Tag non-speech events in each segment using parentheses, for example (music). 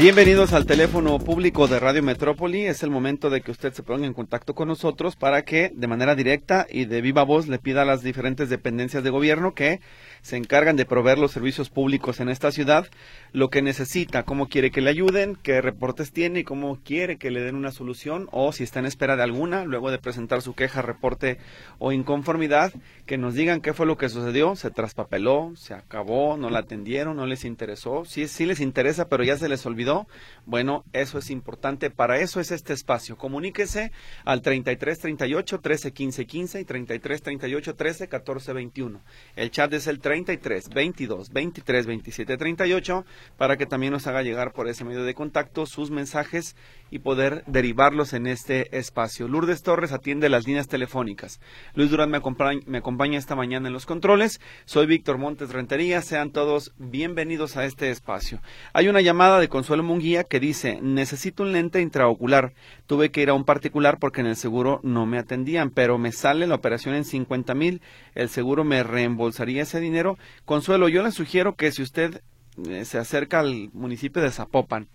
Bienvenidos al teléfono público de Radio Metrópoli. Es el momento de que usted se ponga en contacto con nosotros para que de manera directa y de viva voz le pida a las diferentes dependencias de gobierno que se encargan de proveer los servicios públicos en esta ciudad, lo que necesita, cómo quiere que le ayuden, qué reportes tiene y cómo quiere que le den una solución o si está en espera de alguna, luego de presentar su queja, reporte o inconformidad, que nos digan qué fue lo que sucedió, se traspapeló, se acabó, no la atendieron, no les interesó, sí, sí les interesa, pero ya se les olvidó. Bueno, eso es importante, para eso es este espacio. Comuníquese al 33 38 13 15 15 y 33 38 13 14 21. El chat es el 33 22 23 27 38 para que también nos haga llegar por ese medio de contacto sus mensajes y poder derivarlos en este espacio. Lourdes Torres atiende las líneas telefónicas. Luis Durán me acompaña, esta mañana en los controles. Soy Víctor Montes Rentería. Sean todos bienvenidos a este espacio. Hay una llamada de Consuelo Munguía que dice, necesito un lente intraocular. Tuve que ir a un particular porque en el seguro no me atendían, pero me sale la operación en 50 mil. El seguro me reembolsaría ese dinero Consuelo, yo le sugiero que si usted se acerca al municipio de Zapopan,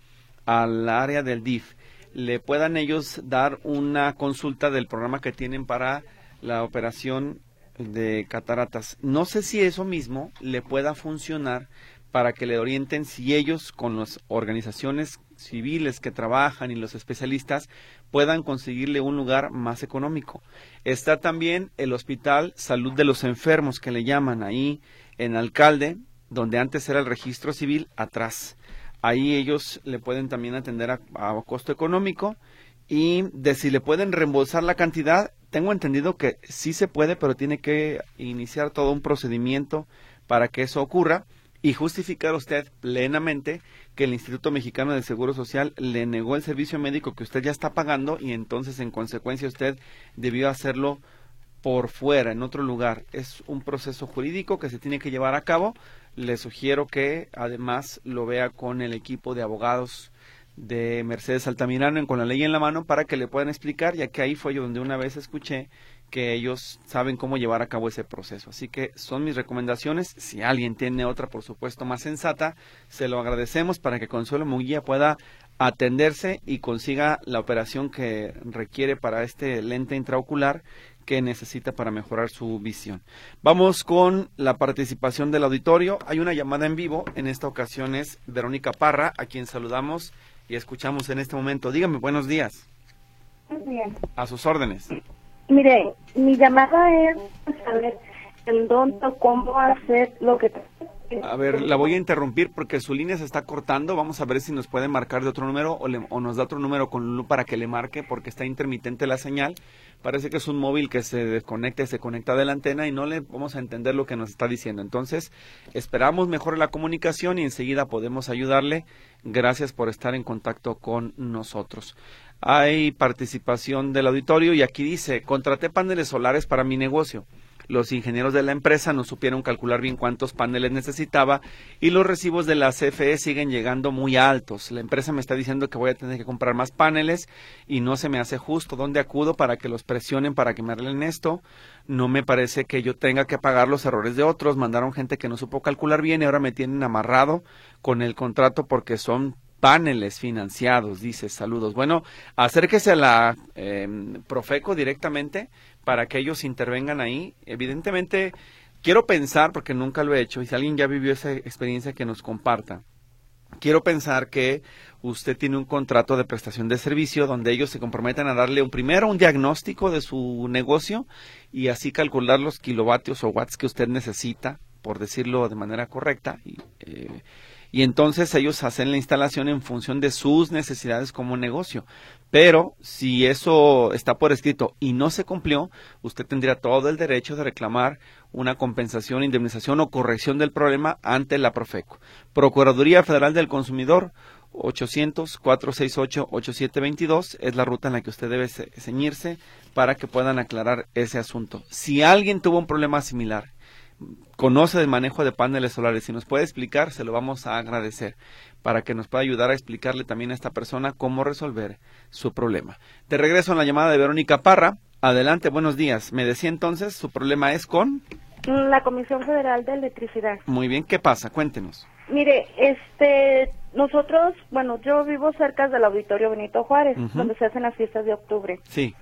al área del DIF, le puedan ellos dar una consulta del programa que tienen para la operación de cataratas. No sé si eso mismo le pueda funcionar para que le orienten si ellos con las organizaciones civiles que trabajan y los especialistas puedan conseguirle un lugar más económico. Está también el Hospital Salud de los Enfermos que le llaman ahí en Alcalde, donde antes era el registro civil, atrás. Ahí ellos le pueden también atender a, costo económico y de si le pueden reembolsar la cantidad, tengo entendido que sí se puede, pero tiene que iniciar todo un procedimiento para que eso ocurra y justificar usted plenamente que el Instituto Mexicano del Seguro Social le negó el servicio médico que usted ya está pagando y entonces en consecuencia usted debió hacerlo por fuera, en otro lugar. Es un proceso jurídico que se tiene que llevar a cabo. Le sugiero que además lo vea con el equipo de abogados de Mercedes Altamirano con la ley en la mano para que le puedan explicar, ya que ahí fue yo donde una vez escuché que ellos saben cómo llevar a cabo ese proceso. Así que son mis recomendaciones. Si alguien tiene otra, por supuesto, más sensata, se lo agradecemos para que Consuelo Munguía pueda atenderse y consiga la operación que requiere para este lente intraocular que necesita para mejorar su visión. Vamos con la participación del auditorio. Hay una llamada en vivo. En esta ocasión es Verónica Parra, a quien saludamos y escuchamos en este momento. Dígame, buenos días. Buenos días. A sus órdenes. Mire, mi llamada es saber en dónde cómo hacer lo que a ver, la voy a interrumpir porque su línea se está cortando. Vamos a ver si nos puede marcar de otro número o, nos da otro número con para que le marque porque está intermitente la señal. Parece que es un móvil que se desconecta y se conecta de la antena y no le vamos a entender lo que nos está diciendo. Entonces, esperamos mejor la comunicación y enseguida podemos ayudarle. Gracias por estar en contacto con nosotros. Hay participación del auditorio y aquí dice, contraté paneles solares para mi negocio los ingenieros de la empresa no supieron calcular bien cuántos paneles necesitaba y los recibos de la CFE siguen llegando muy altos. La empresa me está diciendo que voy a tener que comprar más paneles y no se me hace justo. ¿Dónde acudo para que los presionen para que me arreglen esto? No me parece que yo tenga que pagar los errores de otros. Mandaron gente que no supo calcular bien y ahora me tienen amarrado con el contrato porque son paneles financiados, dice, saludos. Bueno, acérquese a la em, Profeco directamente para que ellos intervengan ahí. Evidentemente, quiero pensar, porque nunca lo he hecho, y si alguien ya vivió esa experiencia, que nos comparta. Quiero pensar que usted tiene un contrato de prestación de servicio donde ellos se comprometen a darle un primero un diagnóstico de su negocio y así calcular los kilovatios o watts que usted necesita, por decirlo de manera correcta, y, eh, y entonces ellos hacen la instalación en función de sus necesidades como negocio. Pero si eso está por escrito y no se cumplió, usted tendría todo el derecho de reclamar una compensación, indemnización o corrección del problema ante la Profeco. Procuraduría Federal del Consumidor 800-468-8722 es la ruta en la que usted debe ceñirse para que puedan aclarar ese asunto. Si alguien tuvo un problema similar conoce del manejo de paneles solares. Si nos puede explicar, se lo vamos a agradecer para que nos pueda ayudar a explicarle también a esta persona cómo resolver su problema. De regreso a la llamada de Verónica Parra. Adelante, buenos días. Me decía entonces, su problema es con... La Comisión Federal de Electricidad. Muy bien, ¿qué pasa? Cuéntenos. Mire, este, nosotros, bueno, yo vivo cerca del Auditorio Benito Juárez, donde se hacen las fiestas de octubre. Sí.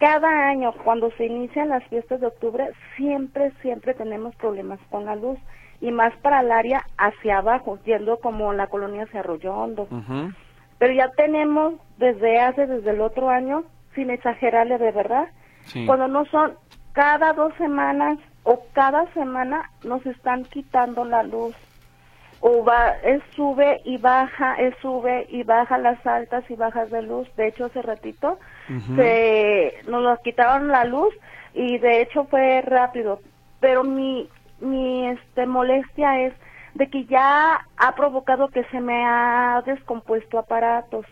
Cada año, cuando se inician las fiestas de octubre, siempre, siempre tenemos problemas con la luz. Y más para el área hacia abajo, yendo como la colonia hacia Arroyondo. Pero ya tenemos desde hace, desde el otro año, sin exagerarle de verdad, cuando no son cada dos semanas o cada semana nos están quitando la luz o va, es sube y baja, es sube y baja las altas y bajas de luz. De hecho, hace ratito se, nos, quitaron la luz y de hecho fue rápido. Pero mi, mi este, molestia es de que ya ha provocado que se me ha descompuesto aparatos.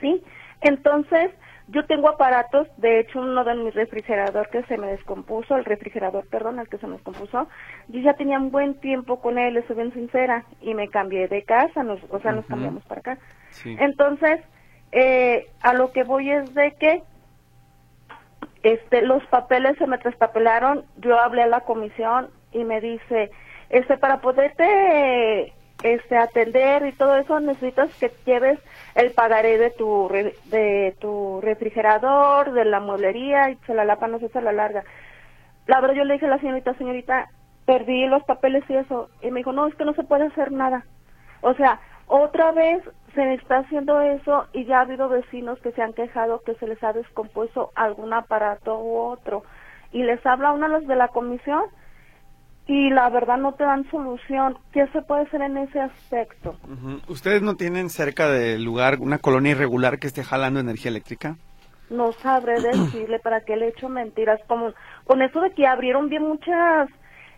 ¿Sí? Entonces, yo tengo aparatos, de hecho uno de mi refrigerador que se me descompuso, el refrigerador, perdón, el que se me descompuso, yo ya tenía un buen tiempo con él, soy bien sincera, y me cambié de casa, nos, o sea, nos cambiamos para acá. Entonces, eh, a lo que voy es de que este, los papeles se me traspapelaron, yo hablé a la comisión y me dice, este, para poderte este atender y todo eso necesitas que lleves el pagaré de tu de tu refrigerador, de la mueblería y se la lapa no sé se la larga. La verdad yo le dije a la señorita, señorita, perdí los papeles y eso y me dijo, "No, es que no se puede hacer nada." O sea, otra vez se está haciendo eso y ya ha habido vecinos que se han quejado que se les ha descompuesto algún aparato u otro y les habla uno de los de la comisión y la verdad no te dan solución. ¿Qué se puede hacer en ese aspecto? ¿Ustedes no tienen cerca del lugar una colonia irregular que esté jalando energía eléctrica? No sabré (clears throat) decirle para qué le echo mentiras. Como con eso de que abrieron bien muchas,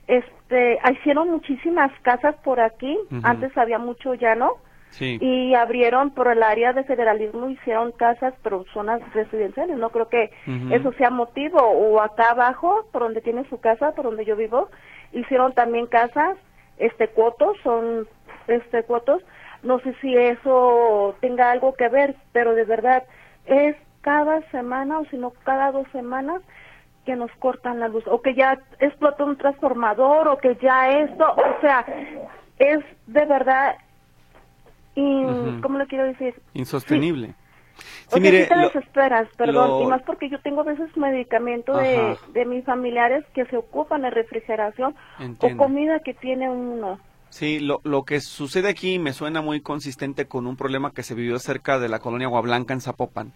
este, hicieron muchísimas casas por aquí. Antes había mucho ya no. Y abrieron por el área de federalismo, hicieron casas, pero zonas residenciales. No creo que eso sea motivo. O acá abajo, por donde tiene su casa, por donde yo vivo, hicieron también casas, este cuotos, son este cuotos, no sé si eso tenga algo que ver, pero de verdad es cada semana o si no cada dos semanas que nos cortan la luz o que ya explotó un transformador o que ya esto, o sea, es de verdad, ¿cómo le quiero decir? Insostenible. Sí, mire, te desesperas, perdón, y más porque yo tengo a veces medicamento de, de, mis familiares que se ocupan de refrigeración o comida que tiene uno. Sí, lo, lo que sucede aquí me suena muy consistente con un problema que se vivió cerca de la colonia Aguablanca en Zapopan,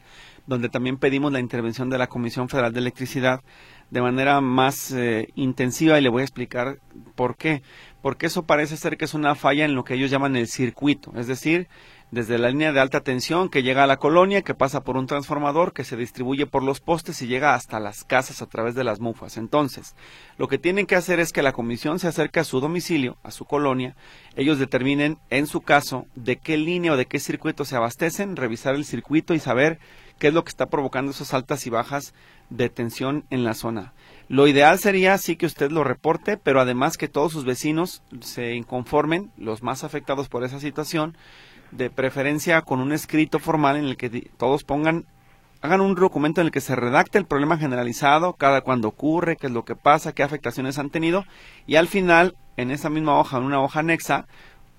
donde también pedimos la intervención de la Comisión Federal de Electricidad de manera más eh, intensiva y le voy a explicar por qué. Porque eso parece ser que es una falla en lo que ellos llaman el circuito, es decir, desde la línea de alta tensión que llega a la colonia, que pasa por un transformador, que se distribuye por los postes y llega hasta las casas a través de las mufas. Entonces, lo que tienen que hacer es que la comisión se acerque a su domicilio, a su colonia, ellos determinen en su caso de qué línea o de qué circuito se abastecen, revisar el circuito y saber qué es lo que está provocando esas altas y bajas de tensión en la zona. Lo ideal sería sí que usted lo reporte, pero además que todos sus vecinos se inconformen, los más afectados por esa situación, de preferencia con un escrito formal en el que todos pongan, hagan un documento en el que se redacte el problema generalizado, cada cuando ocurre, qué es lo que pasa, qué afectaciones han tenido, y al final, en esa misma hoja, en una hoja anexa,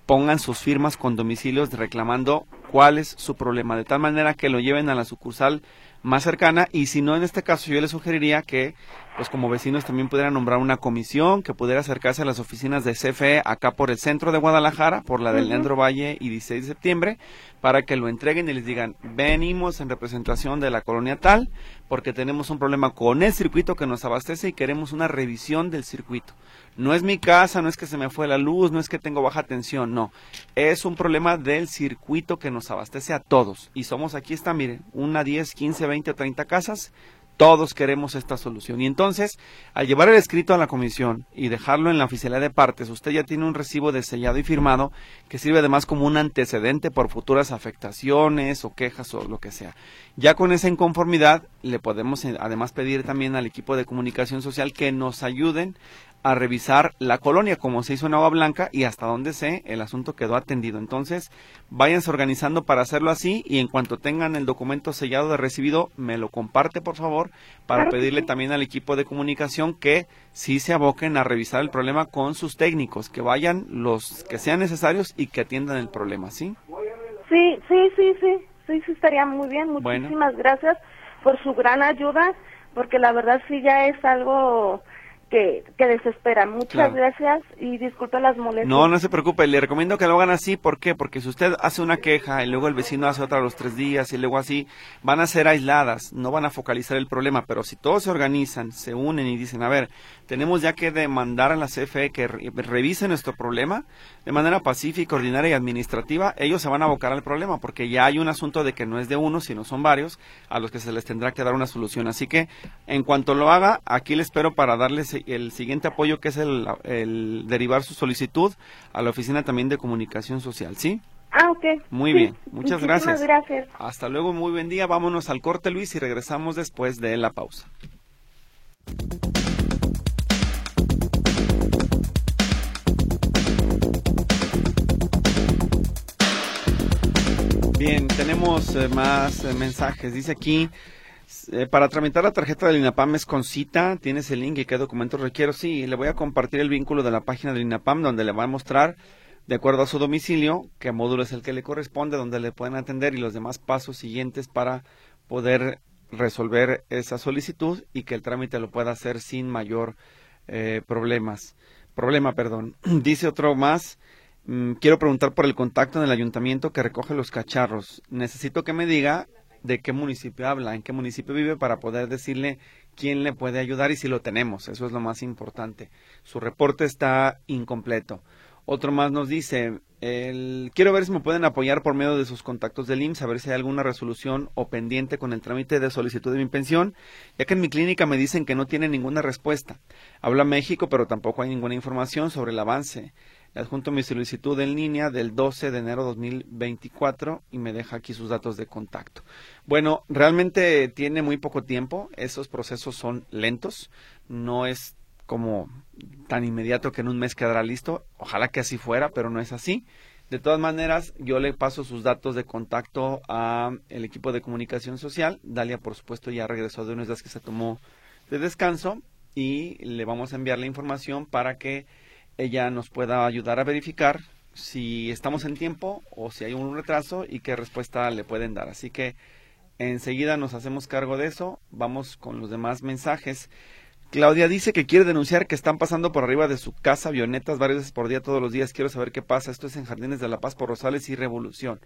pongan sus firmas con domicilios reclamando cuál es su problema, de tal manera que lo lleven a la sucursal más cercana y si no en este caso yo les sugeriría que pues como vecinos también pudieran nombrar una comisión que pudiera acercarse a las oficinas de CFE acá por el centro de Guadalajara, por la del Leandro Valle y 16 de septiembre, para que lo entreguen y les digan, venimos en representación de la colonia tal, porque tenemos un problema con el circuito que nos abastece y queremos una revisión del circuito. No es mi casa, no es que se me fue la luz, no es que tengo baja tensión, no. Es un problema del circuito que nos abastece a todos. Y somos aquí está, miren, una 10, 15, 20 o 30 casas todos queremos esta solución. Y entonces, al llevar el escrito a la comisión y dejarlo en la oficialidad de partes, usted ya tiene un recibo de sellado y firmado que sirve además como un antecedente por futuras afectaciones o quejas o lo que sea. Ya con esa inconformidad, le podemos eh, además pedir también al equipo de comunicación social que nos ayuden a revisar la colonia, como se hizo en Agua Blanca, y hasta donde sé, el asunto quedó atendido. Entonces, váyanse organizando para hacerlo así, y en cuanto tengan el documento sellado de recibido, me lo comparte, por favor, para pedirle también al equipo de comunicación que sí se aboquen a revisar el problema con sus técnicos, que vayan los que sean necesarios y que atiendan el problema, ¿sí? Sí, sí, sí, sí, sí, sí, estaría muy bien. Muchísimas gracias por su gran ayuda, porque la verdad sí ya es algo que, que desesperan. Muchas gracias y disculpe las molestias. No, no se preocupe, le recomiendo que lo hagan así, ¿por qué? Porque si usted hace una queja y luego el vecino hace otra a los tres días y luego así, van a ser aisladas, no van a focalizar el problema, pero si todos se organizan, se unen y dicen, a ver, tenemos ya que demandar a la CFE que revise nuestro problema de manera pacífica, ordinaria y administrativa, ellos se van a abocar al problema, porque ya hay un asunto de que no es de uno, sino son varios, a los que se les tendrá que dar una solución. Así que, en cuanto lo haga, aquí le espero para darles el siguiente apoyo, que es el, derivar su solicitud a la Oficina también de Comunicación Social, ¿sí? Ah, ok. Muy bien, muchas gracias. gracias. Hasta luego, muy buen día. Vámonos al corte, Luis, y regresamos después de la pausa. Bien, tenemos eh, más eh, mensajes. Dice aquí, eh, para tramitar la tarjeta del INAPAM es con cita, tienes el link y qué documentos requiero. Sí, le voy a compartir el vínculo de la página del INAPAM donde le va a mostrar, de acuerdo a su domicilio, qué módulo es el que le corresponde, donde le pueden atender y los demás pasos siguientes para poder resolver esa solicitud y que el trámite lo pueda hacer sin mayor problemas. Problema, perdón. (clears throat) Dice otro más. Mm, quiero preguntar por el contacto en el ayuntamiento que recoge los cacharros. Necesito que me diga de qué municipio habla, en qué municipio vive para poder decirle quién le puede ayudar y si lo tenemos. Eso es lo más importante. Su reporte está incompleto. Otro más nos dice, el, quiero ver si me pueden apoyar por medio de sus contactos del IMSS, a ver si hay alguna resolución o pendiente con el trámite de solicitud de mi pensión, ya que en mi clínica me dicen que no tiene ninguna respuesta. Habla México, pero tampoco hay ninguna información sobre el avance. Adjunto mi solicitud en línea del 12 de enero de 2024 y me deja aquí sus datos de contacto. Bueno, realmente tiene muy poco tiempo, esos procesos son lentos, no es como tan inmediato que en un mes quedará listo, ojalá que así fuera, pero no es así. De todas maneras, yo le paso sus datos de contacto a el equipo de comunicación social. Dalia, por supuesto, ya regresó de unos días que se tomó de descanso y le vamos a enviar la información para que ella nos pueda ayudar a verificar si estamos en tiempo o si hay un retraso y qué respuesta le pueden dar. Así que enseguida nos hacemos cargo de eso. Vamos con los demás mensajes. Claudia dice que quiere denunciar que están pasando por arriba de su casa avionetas varias veces por día todos los días. Quiero saber qué pasa. Esto es en Jardines de la Paz por Rosales y Revolución.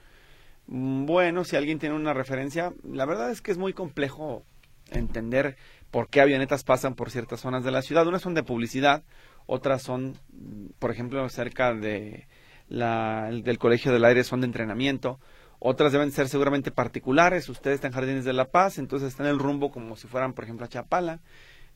Mm, bueno, si alguien tiene una referencia, la verdad es que es muy complejo entender por qué avionetas pasan por ciertas zonas de la ciudad. Unas son de publicidad, otras son, por ejemplo, cerca de la, del Colegio del Aire, son de entrenamiento, otras deben ser seguramente particulares, ustedes están en Jardines de la Paz, entonces están en el rumbo como si fueran, por ejemplo, a Chapala.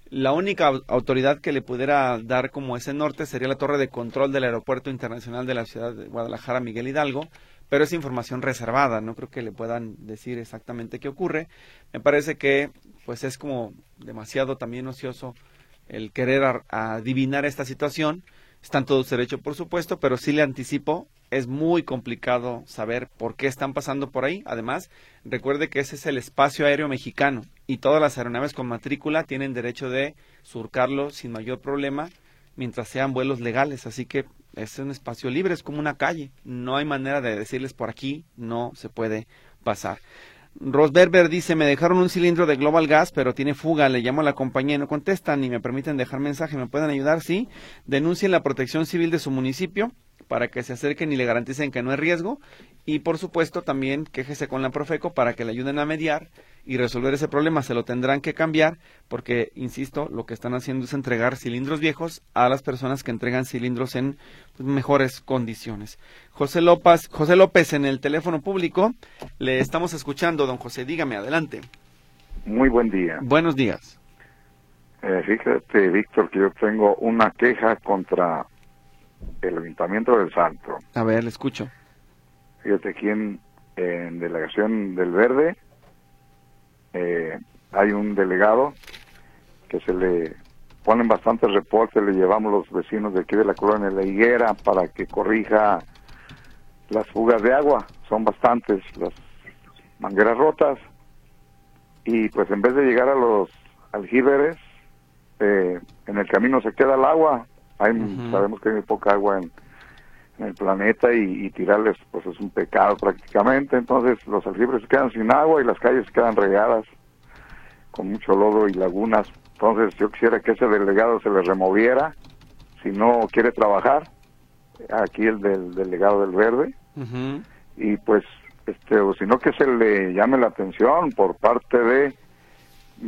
La única autoridad que le pudiera dar como ese norte sería la torre de control del Aeropuerto Internacional de la Ciudad de Guadalajara, Miguel Hidalgo, pero es información reservada, no creo que le puedan decir exactamente qué ocurre. Me parece que pues es como demasiado también ocioso el querer adivinar esta situación. Están todos derechos, por supuesto, pero sí le anticipo, es muy complicado saber por qué están pasando por ahí. Además, recuerde que ese es el espacio aéreo mexicano y todas las aeronaves con matrícula tienen derecho de surcarlo sin mayor problema mientras sean vuelos legales. Así que es un espacio libre, es como una calle. No hay manera de decirles por aquí no se puede pasar. Rosberber dice, me dejaron un cilindro de Global Gas, pero tiene fuga, le llamo a la compañía y no contestan ni me permiten dejar mensaje, ¿me pueden ayudar? Sí, denuncien la protección civil de su municipio para que se acerquen y le garanticen que no hay riesgo y por supuesto también quéjese con la Profeco para que le ayuden a mediar y resolver ese problema. Se lo tendrán que cambiar porque, insisto, lo que están haciendo es entregar cilindros viejos a las personas que entregan cilindros en pues, mejores condiciones. José López, José López en el teléfono público, le estamos escuchando, don José, dígame, adelante. Muy buen día. Buenos días. Eh, fíjate, Víctor, que yo tengo una queja contra el Ayuntamiento del Santo. A ver, le escucho. Fíjate, aquí en, Delegación del Verde eh, hay un delegado que se le ponen bastantes reportes, le llevamos los vecinos de aquí de la colonia La Higuera para que corrija las fugas de agua, son bastantes las mangueras rotas. Y pues en vez de llegar a los aljíberes, eh, en el camino se queda el agua, hay, sabemos que hay poca agua en, el planeta y, tirarles pues es un pecado prácticamente, entonces los aljibres se quedan sin agua y las calles se quedan regadas con mucho lodo y lagunas, entonces yo quisiera que ese delegado se le removiera si no quiere trabajar, aquí el del delegado del verde, y pues este o si no que se le llame la atención por parte de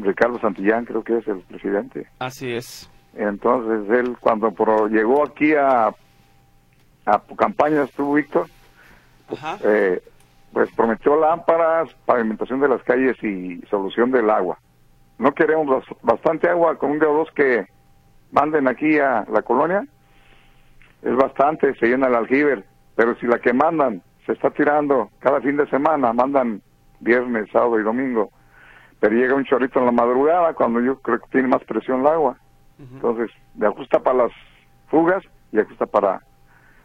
Ricardo Santillán, creo que es el presidente. Así es. Entonces él cuando llegó aquí a a campaña estuvo Víctor, eh, pues prometió lámparas, pavimentación de las calles y solución del agua. No queremos bastante agua con un grado dos que manden aquí a la colonia. Es bastante, se llena el aljiber, pero si la que mandan se está tirando cada fin de semana, mandan viernes, sábado y domingo, pero llega un chorrito en la madrugada cuando yo creo que tiene más presión el agua. Entonces, le ajusta para las fugas y ajusta para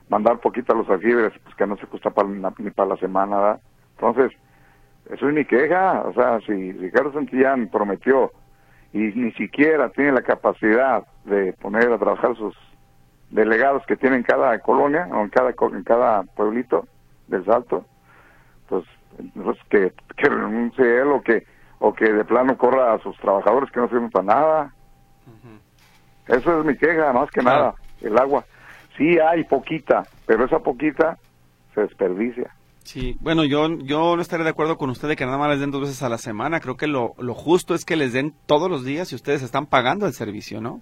mandar poquito a los aljibres, pues que no se ajusta para, ni para la semana. Entonces, eso es mi queja. O sea, si Ricardo Santillán prometió y ni siquiera tiene la capacidad de poner a trabajar sus delegados que tiene en cada colonia o en cada, en cada pueblito, del salto, pues entonces que, que renuncie él o que, o que de plano corra a sus trabajadores que no sirven para nada. Eso es mi queja, más que nada, el agua. Sí hay poquita, pero esa poquita se desperdicia. Sí, bueno, yo, yo no estaré de acuerdo con usted de que nada más les den dos veces a la semana. Creo que lo, lo justo es que les den todos los días y ustedes están pagando el servicio, ¿no?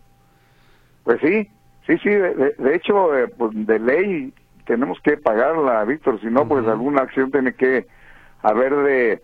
Pues sí, sí, sí. De, hecho, eh, pues de ley tenemos que pagarla, Víctor, si no, pues alguna acción tiene que haber de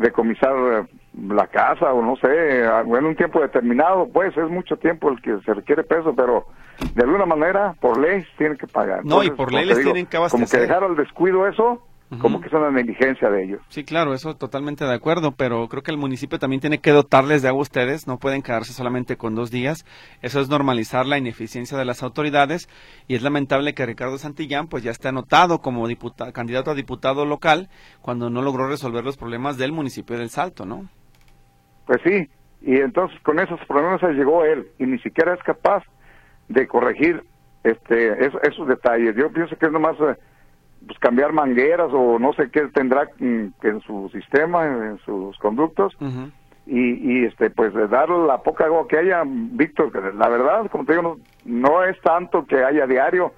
decomisar eh, la casa o no sé, en un tiempo determinado, pues es mucho tiempo el que se requiere peso, pero de alguna manera, por ley, tienen que pagar. No, y por ley les tienen que abastecer. Como que dejar al descuido eso, como que es una negligencia de ellos. Sí, claro, eso totalmente de acuerdo, pero creo que el municipio también tiene que dotarles de agua a ustedes, no pueden quedarse solamente con dos días. Eso es normalizar la ineficiencia de las autoridades y es lamentable que Ricardo Santillán pues ya esté anotado como candidato a diputado local cuando no logró resolver los problemas del municipio del Salto, ¿no? Pues sí, y entonces con esos problemas llegó él y ni siquiera es capaz de corregir este esos, detalles. Yo pienso que es nomás... Eh, pues, cambiar mangueras o no sé qué tendrá en, su sistema, en, sus conductos. y, y, este pues dar la poca agua que haya, Víctor, la verdad, como te digo, no, es tanto que haya diario,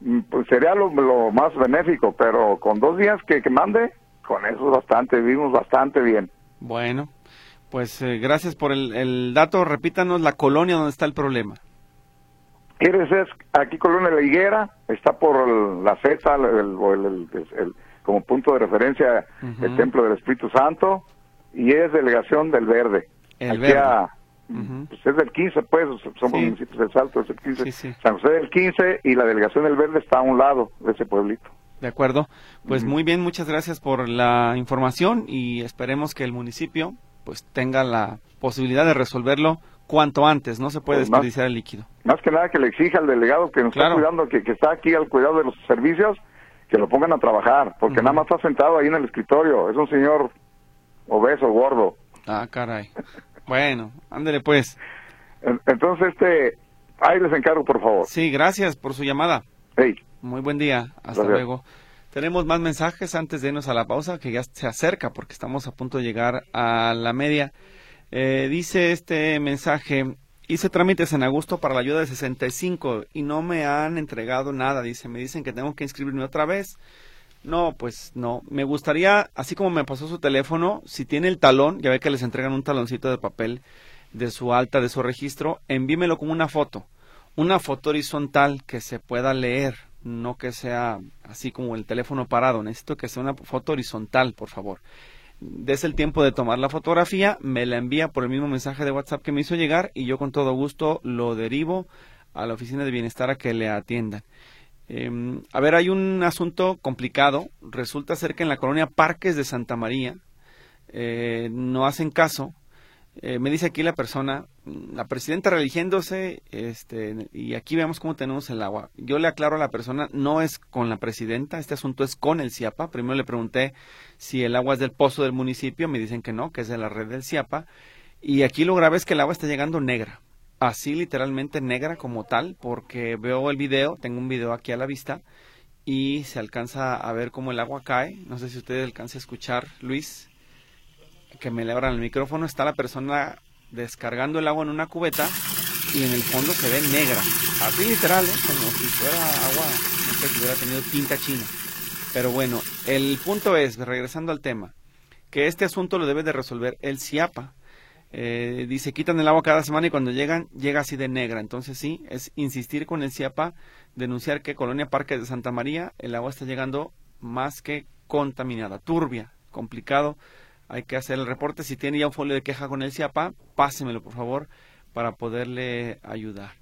mm, pues sería lo, más benéfico, pero con dos días que, que mande, con eso es bastante, vivimos bastante bien. Bueno, pues eh, gracias por el, el dato, repítanos la colonia donde está el problema. ¿Quieres es aquí Colonia La Higuera? Está por la Z, como punto de referencia el Templo del Espíritu Santo y es delegación del Verde. El Verde. pues es del 15, pues, somos municipios del Salto, es el 15. San José del 15 y la delegación del Verde está a un lado de ese pueblito. De acuerdo. Pues muy bien, muchas gracias por la información y esperemos que el municipio pues tenga la posibilidad de resolverlo cuanto antes, no se puede pues desperdiciar el líquido. Más que nada que le exija al delegado que nos está cuidando, que, está aquí al cuidado de los servicios, que lo pongan a trabajar, porque nada más está sentado ahí en el escritorio, es un señor obeso, gordo. Ah, caray. (laughs) bueno, ándele pues. Entonces, este, ahí les encargo, por favor. Sí, gracias por su llamada. Hey. Muy buen día, hasta luego. Tenemos más mensajes antes de irnos a la pausa, que ya se acerca porque estamos a punto de llegar a la media. Eh, dice este mensaje, hice trámites en agosto para la ayuda de 65 y no me han entregado nada, dice, me dicen que tengo que inscribirme otra vez. No, pues no. Me gustaría, así como me pasó su teléfono, si tiene el talón, ya ve que les entregan un taloncito de papel de su alta, de su registro, envímelo con una foto. Una foto horizontal que se pueda leer, no que sea así como el teléfono parado. Necesito que sea una foto horizontal, por favor des el tiempo de tomar la fotografía, me la envía por el mismo mensaje de WhatsApp que me hizo llegar y yo con todo gusto lo derivo a la oficina de bienestar a que le atiendan. Em, a ver, hay un asunto complicado. Resulta ser que en la colonia Parques de Santa María eh, no hacen caso. Eh, me dice aquí la persona la presidenta religiéndose, este, y aquí vemos cómo tenemos el agua. Yo le aclaro a la persona, no es con la presidenta, este asunto es con el CIAPA. Primero le pregunté si el agua es del pozo del municipio, me dicen que no, que es de la red del CIAPA. Y aquí lo grave es que el agua está llegando negra, así literalmente negra como tal, porque veo el video, tengo un video aquí a la vista, y se alcanza a ver cómo el agua cae. No sé si ustedes alcanza a escuchar, Luis, que me le abran el micrófono. Está la persona descargando el agua en una cubeta y en el fondo se ve negra. Así literal, ¿eh? como si fuera agua, si hubiera tenido tinta china. Pero bueno, el punto es, regresando al tema, que este asunto lo debe de resolver el CIAPA. Eh, dice, quitan el agua cada semana y cuando llegan, llega así de negra. Entonces sí, es insistir con el CIAPA, denunciar que Colonia Parque de Santa María, el agua está llegando más que contaminada, turbia, complicado hay que hacer el reporte. Si tiene ya un folio de queja con el CIAPA, pásemelo por favor para poderle ayudar.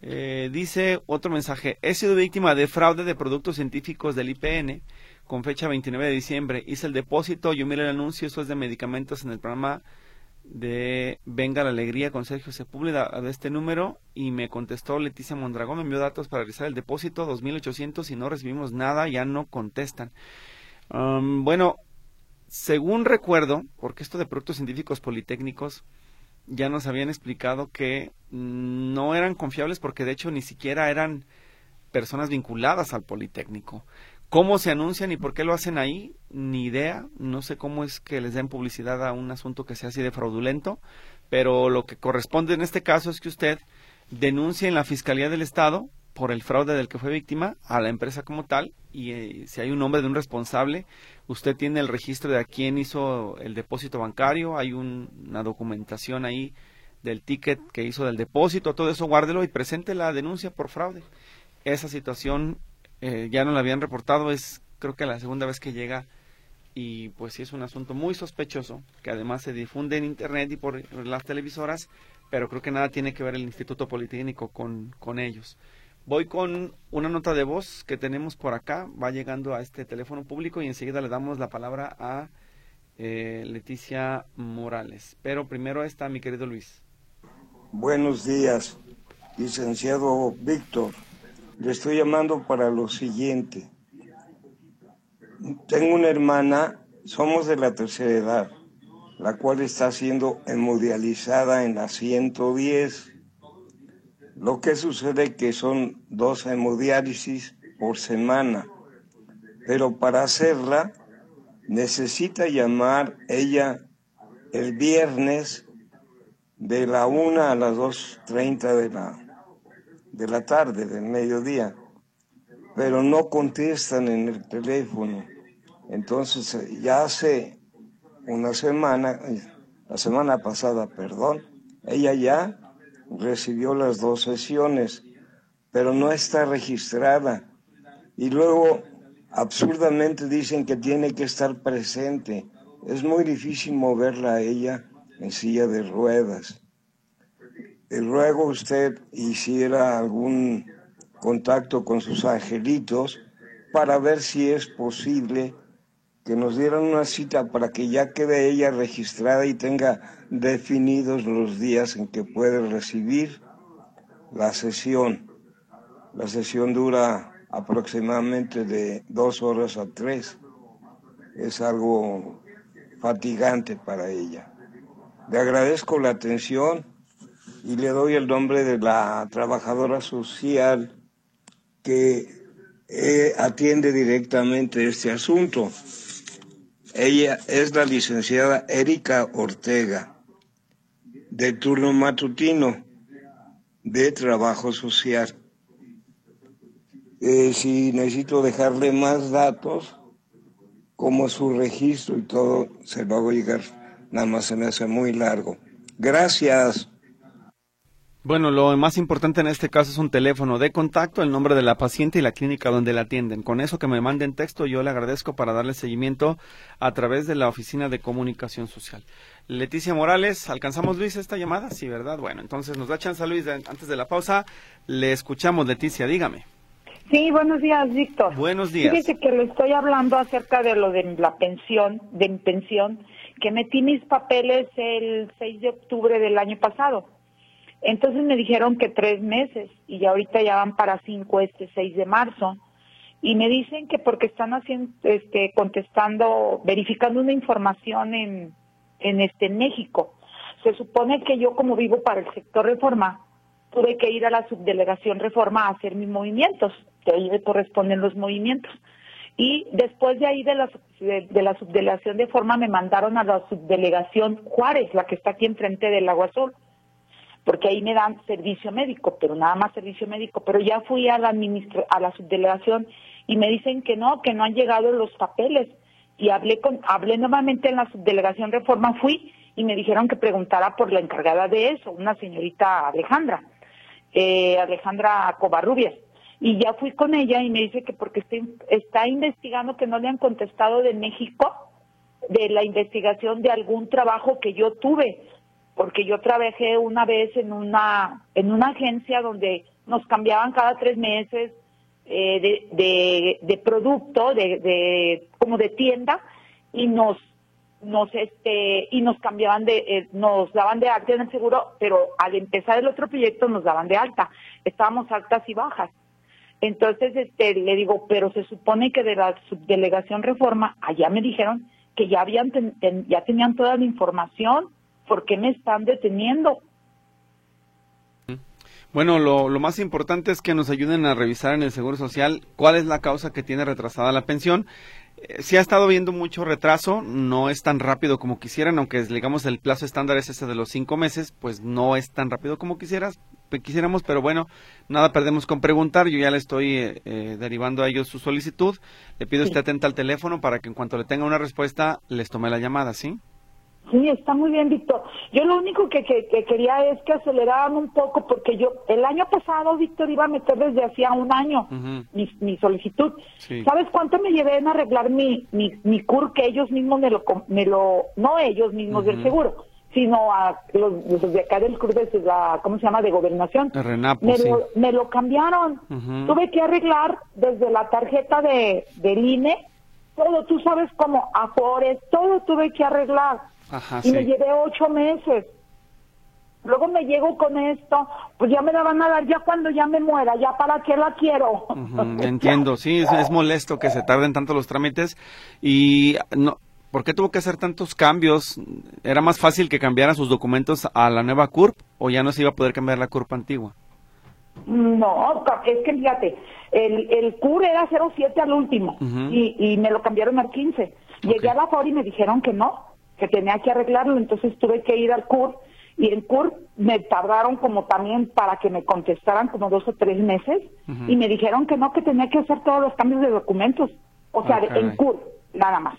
Eh, dice otro mensaje, he sido víctima de fraude de productos científicos del IPN con fecha 29 de diciembre. Hice el depósito, yo miré el anuncio, eso es de medicamentos en el programa de Venga la Alegría con Sergio Sepúlveda de este número y me contestó Leticia Mondragón, me envió datos para realizar el depósito 2800 y no recibimos nada, ya no contestan. Um, bueno, según recuerdo, porque esto de productos científicos politécnicos ya nos habían explicado que no eran confiables porque de hecho ni siquiera eran personas vinculadas al Politécnico. ¿Cómo se anuncian y por qué lo hacen ahí? Ni idea. No sé cómo es que les den publicidad a un asunto que sea así de fraudulento, pero lo que corresponde en este caso es que usted denuncie en la Fiscalía del Estado por el fraude del que fue víctima a la empresa como tal y eh, si hay un nombre de un responsable, usted tiene el registro de a quién hizo el depósito bancario, hay una documentación ahí del ticket que hizo del depósito, todo eso guárdelo y presente la denuncia por fraude. Esa situación eh, ya no la habían reportado, es creo que la segunda vez que llega y pues sí es un asunto muy sospechoso que además se difunde en internet y por las televisoras, pero creo que nada tiene que ver el Instituto Politécnico con, con ellos. Voy con una nota de voz que tenemos por acá, va llegando a este teléfono público y enseguida le damos la palabra a eh, Leticia Morales. Pero primero está mi querido Luis. Buenos días, licenciado Víctor. Le estoy llamando para lo siguiente. Tengo una hermana, somos de la tercera edad, la cual está siendo hemodializada en la 110 lo que sucede que son dos hemodiálisis por semana, pero para hacerla necesita llamar ella el viernes de la una a las 2.30 de la, de la tarde, del mediodía, pero no contestan en el teléfono. Entonces ya hace una semana, la semana pasada, perdón, ella ya recibió las dos sesiones, pero no está registrada. Y luego, absurdamente dicen que tiene que estar presente. Es muy difícil moverla a ella en silla de ruedas. Y luego usted hiciera algún contacto con sus angelitos para ver si es posible que nos dieran una cita para que ya quede ella registrada y tenga definidos los días en que puede recibir la sesión. La sesión dura aproximadamente de dos horas a tres. Es algo fatigante para ella. Le agradezco la atención y le doy el nombre de la trabajadora social que eh, atiende directamente este asunto. Ella es la licenciada Erika Ortega, de turno matutino de trabajo social. Eh, si necesito dejarle más datos, como su registro y todo, se lo hago llegar. Nada más se me hace muy largo. Gracias. Bueno, lo más importante en este caso es un teléfono de contacto, el nombre de la paciente y la clínica donde la atienden. Con eso que me manden texto, yo le agradezco para darle seguimiento a través de la Oficina de Comunicación Social. Leticia Morales, ¿alcanzamos Luis esta llamada? Sí, ¿verdad? Bueno, entonces nos da chance Luis antes de la pausa. Le escuchamos, Leticia, dígame. Sí, buenos días, Víctor. Buenos días. Fíjese que le estoy hablando acerca de lo de la pensión, de mi pensión, que metí mis papeles el 6 de octubre del año pasado Entonces me dijeron que tres meses y ya ahorita ya van para cinco este 6 de marzo. Y me dicen que porque están haciendo, este, contestando, verificando una información en, en este México. Se supone que yo como vivo para el sector reforma, tuve que ir a la subdelegación reforma a hacer mis movimientos, que ahí me corresponden los movimientos. Y después de ahí de la, de, la subdelegación de forma me mandaron a la subdelegación Juárez, la que está aquí enfrente del Agua Azul, porque ahí me dan servicio médico, pero nada más servicio médico. Pero ya fui a la, a la subdelegación y me dicen que no, que no han llegado los papeles. Y hablé, con, hablé nuevamente en la subdelegación Reforma, fui y me dijeron que preguntara por la encargada de eso, una señorita Alejandra, eh, Alejandra Covarrubias. Y ya fui con ella y me dice que porque está, investigando que no le han contestado de México de la investigación de algún trabajo que yo tuve, porque yo trabajé una vez en una en una agencia donde nos cambiaban cada tres meses eh, de, de, producto, de, de como de tienda y nos nos este y nos cambiaban de eh, nos daban de alta en el seguro pero al empezar el otro proyecto nos daban de alta. Estábamos altas y bajas. Entonces, este, le digo, pero se supone que de la subdelegación reforma, allá me dijeron que ya habían, ya tenían toda la información, ¿por qué me están deteniendo? Bueno, lo, lo, más importante es que nos ayuden a revisar en el Seguro Social cuál es la causa que tiene retrasada la pensión eh, sí ha estado viendo mucho retraso, no es tan rápido como quisieran, aunque digamos el plazo estándar es ese de los cinco meses, pues no es tan rápido como quisieras, quisiéramos, pero bueno, nada perdemos con preguntar, yo ya le estoy eh, eh, derivando a ellos su solicitud, le pido esté atenta al teléfono para que en cuanto le tenga una respuesta les tome la llamada, ¿sí? Sí, está muy bien, Víctor. Yo lo único que, quería es que aceleraran un poco, porque yo el año pasado, Víctor, iba a meter desde hacía un año mi, solicitud. ¿Sabes cuánto me llevé en arreglar mi, mi, mi CUR que ellos mismos me lo, me lo no ellos mismos del seguro, sino a los, de acá del CUR de la, ¿cómo se llama?, de gobernación. me, lo, me lo cambiaron. Tuve que arreglar desde la tarjeta de, del INE, todo, tú sabes cómo, Afores, todo tuve que arreglar y me llevé ocho meses. Luego me llego con esto, pues ya me la van a dar ya cuando ya me muera, ya para qué la quiero. entiendo, sí, es, molesto que se tarden tanto los trámites y no, ¿por qué tuvo que hacer tantos cambios? ¿Era más fácil que cambiaran sus documentos a la nueva CURP o ya no se iba a poder cambiar la CURP antigua? No, es que fíjate, el, el CUR era 07 al último y, y me lo cambiaron al 15. Llegué a la FOR y me dijeron que no, que tenía que arreglarlo, entonces tuve que ir al CUR y el CUR me tardaron como también para que me contestaran como dos o tres meses y me dijeron que no, que tenía que hacer todos los cambios de documentos, o sea, ah, en CUR, nada más.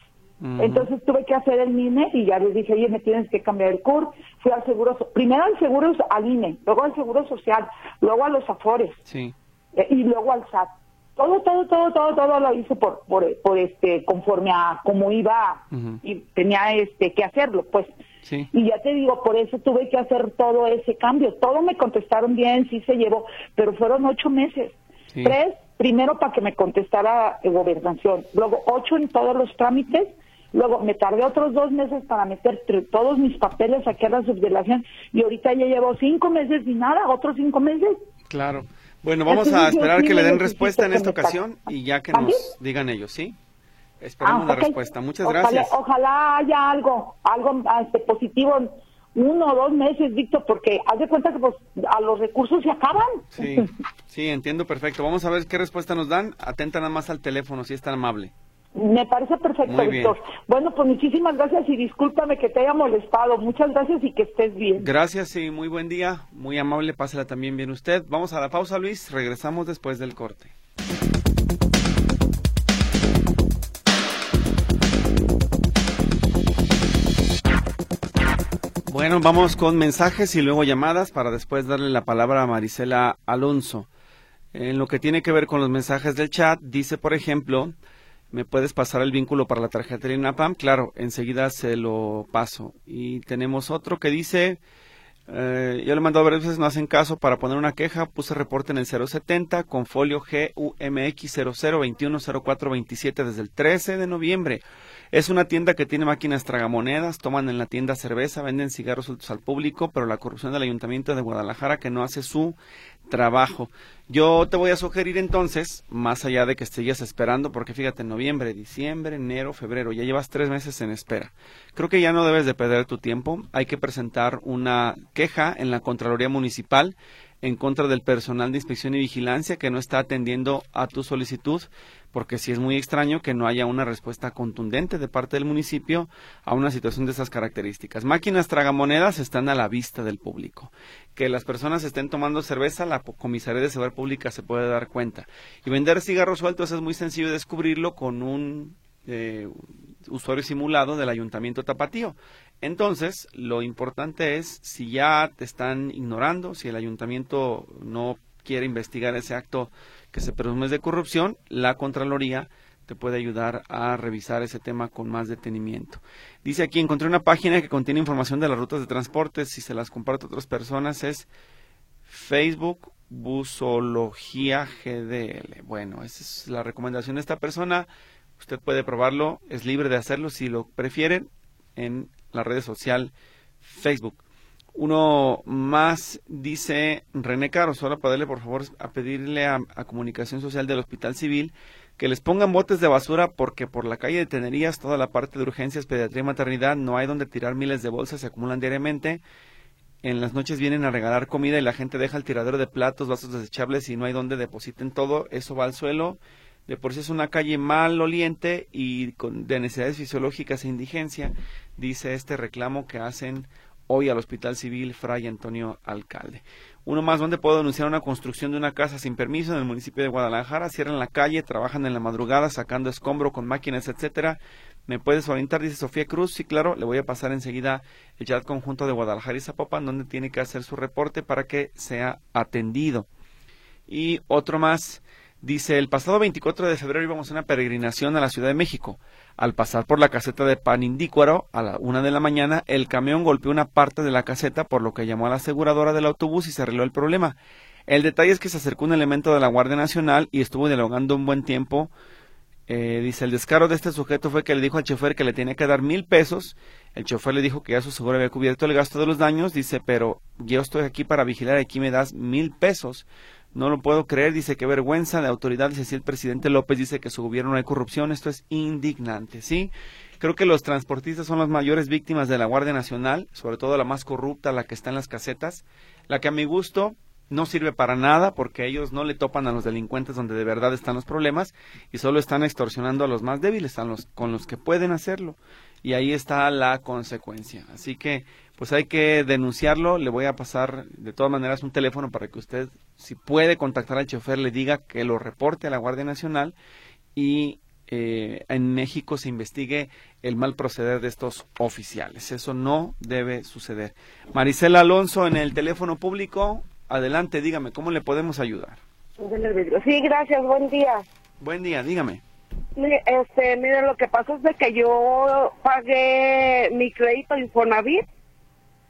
Entonces tuve que hacer el INE y ya les dije, oye, me tienes que cambiar el CUR. Fui al seguro, primero al seguro al INE, luego al seguro social, luego a los AFORES sí. Eh, y luego al SAT todo, todo, todo, todo, todo lo hice por, por, por este, conforme a cómo iba y tenía este que hacerlo, pues. Y ya te digo, por eso tuve que hacer todo ese cambio. Todo me contestaron bien, sí se llevó, pero fueron ocho meses. Tres, primero para que me contestara gobernación, luego ocho en todos los trámites, luego me tardé otros dos meses para meter todos mis papeles aquí a la subdelegación y ahorita ya llevo cinco meses y nada, otros cinco meses. Claro. Bueno, vamos a esperar que le den respuesta en esta ocasión y ya que nos digan ellos, ¿sí? Esperamos la ah, respuesta. Muchas gracias. Ojalá haya algo, algo este, positivo uno o dos meses, Víctor, porque haz de cuenta que pues, a los recursos se acaban. Sí, (laughs) sí, entiendo perfecto. Vamos a ver qué respuesta nos dan. Atenta nada más al teléfono, si es tan amable. Me parece perfecto, Víctor. Bueno, pues muchísimas gracias y discúlpame que te haya molestado. Muchas gracias y que estés bien. Gracias y muy buen día. Muy amable, pásela también bien usted. Vamos a la pausa, Luis. Regresamos después del corte. Bueno, vamos con mensajes y luego llamadas para después darle la palabra a Marisela Alonso. En lo que tiene que ver con los mensajes del chat, dice, por ejemplo, ¿Me puedes pasar el vínculo para la tarjeta INAPAM? Claro, enseguida se lo paso. Y tenemos otro que dice, Eh, yo le he mandado varias veces, no hacen caso para poner una queja. Puse reporte en el 070 con folio GUMX 00210427 desde el 13 de noviembre. Es una tienda que tiene máquinas tragamonedas, toman en la tienda cerveza, venden cigarros al público, pero la corrupción del Ayuntamiento de Guadalajara que no hace su trabajo. Yo te voy a sugerir entonces, más allá de que estés esperando, porque fíjate, noviembre, diciembre, enero, febrero, ya llevas tres meses en espera. Creo que ya no debes de perder tu tiempo. Hay que presentar una queja en la Contraloría Municipal en contra del personal de inspección y vigilancia que no está atendiendo a tu solicitud, porque sí es muy extraño que no haya una respuesta contundente de parte del municipio a una situación de esas características. Máquinas tragamonedas están a la vista del público. Que las personas estén tomando cerveza, la comisaría de seguridad pública se puede dar cuenta. Y vender cigarros sueltos es muy sencillo descubrirlo con un eh, usuario simulado del ayuntamiento tapatío. Entonces, lo importante es si ya te están ignorando, si el ayuntamiento no quiere investigar ese acto que se presume de corrupción, la Contraloría te puede ayudar a revisar ese tema con más detenimiento. Dice aquí, encontré una página que contiene información de las rutas de transporte, si se las comparto a otras personas, es Facebook Busología GDL. Bueno, esa es la recomendación de esta persona. Usted puede probarlo, es libre de hacerlo si lo prefieren en la red social Facebook. Uno más dice René Caro, solo para por favor a pedirle a, Comunicación Social del Hospital Civil que les pongan botes de basura porque por la calle de Tenerías, toda la parte de urgencias, pediatría y maternidad, no hay donde tirar miles de bolsas, se acumulan diariamente. En las noches vienen a regalar comida y la gente deja el tiradero de platos, vasos desechables y no hay donde depositen todo, eso va al suelo. De por sí es una calle mal oliente y con, de necesidades fisiológicas e indigencia dice este reclamo que hacen hoy al Hospital Civil Fray Antonio Alcalde. Uno más, ¿dónde puedo denunciar una construcción de una casa sin permiso en el municipio de Guadalajara? Cierran la calle, trabajan en la madrugada sacando escombro con máquinas, etcétera. ¿Me puedes orientar? Dice Sofía Cruz. Sí, claro, le voy a pasar enseguida el chat conjunto de Guadalajara y Zapopan, donde tiene que hacer su reporte para que sea atendido. Y otro más, dice, el pasado 24 de febrero íbamos a una peregrinación a la Ciudad de México. Al pasar por la caseta de Panindícuaro a la una de la mañana, el camión golpeó una parte de la caseta, por lo que llamó a la aseguradora del autobús y se arregló el problema. El detalle es que se acercó un elemento de la Guardia Nacional y estuvo dialogando un buen tiempo. Eh, dice, el descaro de este sujeto fue que le dijo al chofer que le tenía que dar mil pesos. El chofer le dijo que ya su seguro había cubierto el gasto de los daños. Dice, pero yo estoy aquí para vigilar, aquí me das mil pesos. No lo puedo creer, dice que vergüenza de autoridades, así el presidente López dice que su gobierno no hay corrupción, esto es indignante, ¿sí? Creo que los transportistas son las mayores víctimas de la Guardia Nacional, sobre todo la más corrupta, la que está en las casetas, la que a mi gusto no sirve para nada porque ellos no le topan a los delincuentes donde de verdad están los problemas y solo están extorsionando a los más débiles, a los con los que pueden hacerlo. Y ahí está la consecuencia. Así que pues hay que denunciarlo. Le voy a pasar de todas maneras un teléfono para que usted, si puede contactar al chofer, le diga que lo reporte a la Guardia Nacional y eh, en México se investigue el mal proceder de estos oficiales. Eso no debe suceder. Maricela Alonso en el teléfono público. Adelante, dígame, ¿cómo le podemos ayudar? Sí, gracias, buen día. Buen día, dígame. Este, mire, lo que pasa es de que yo pagué mi crédito Infonavit